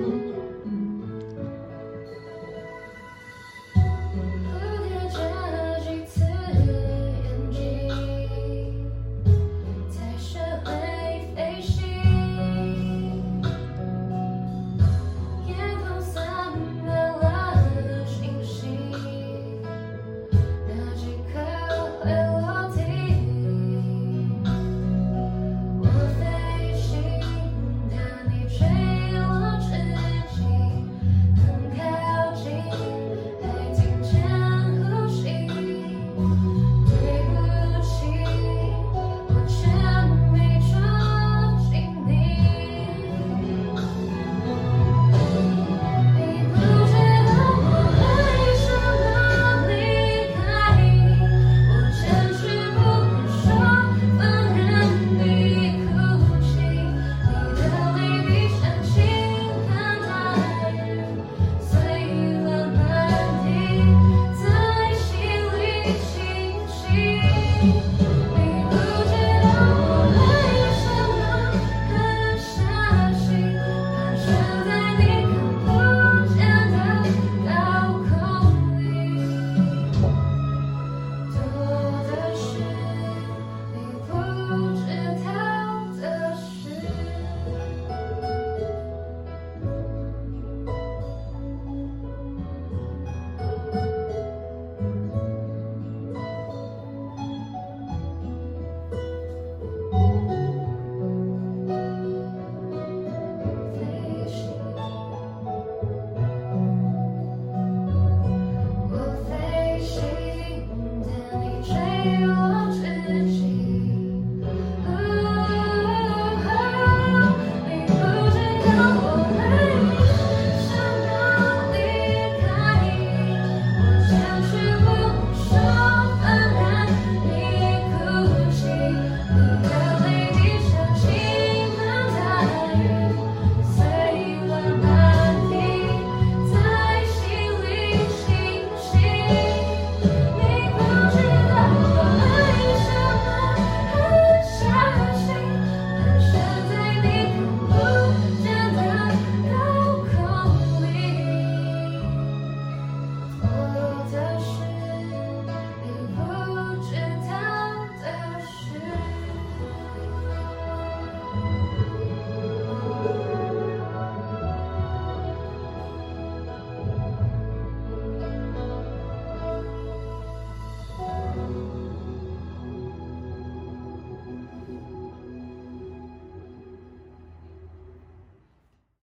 Mm-hmm.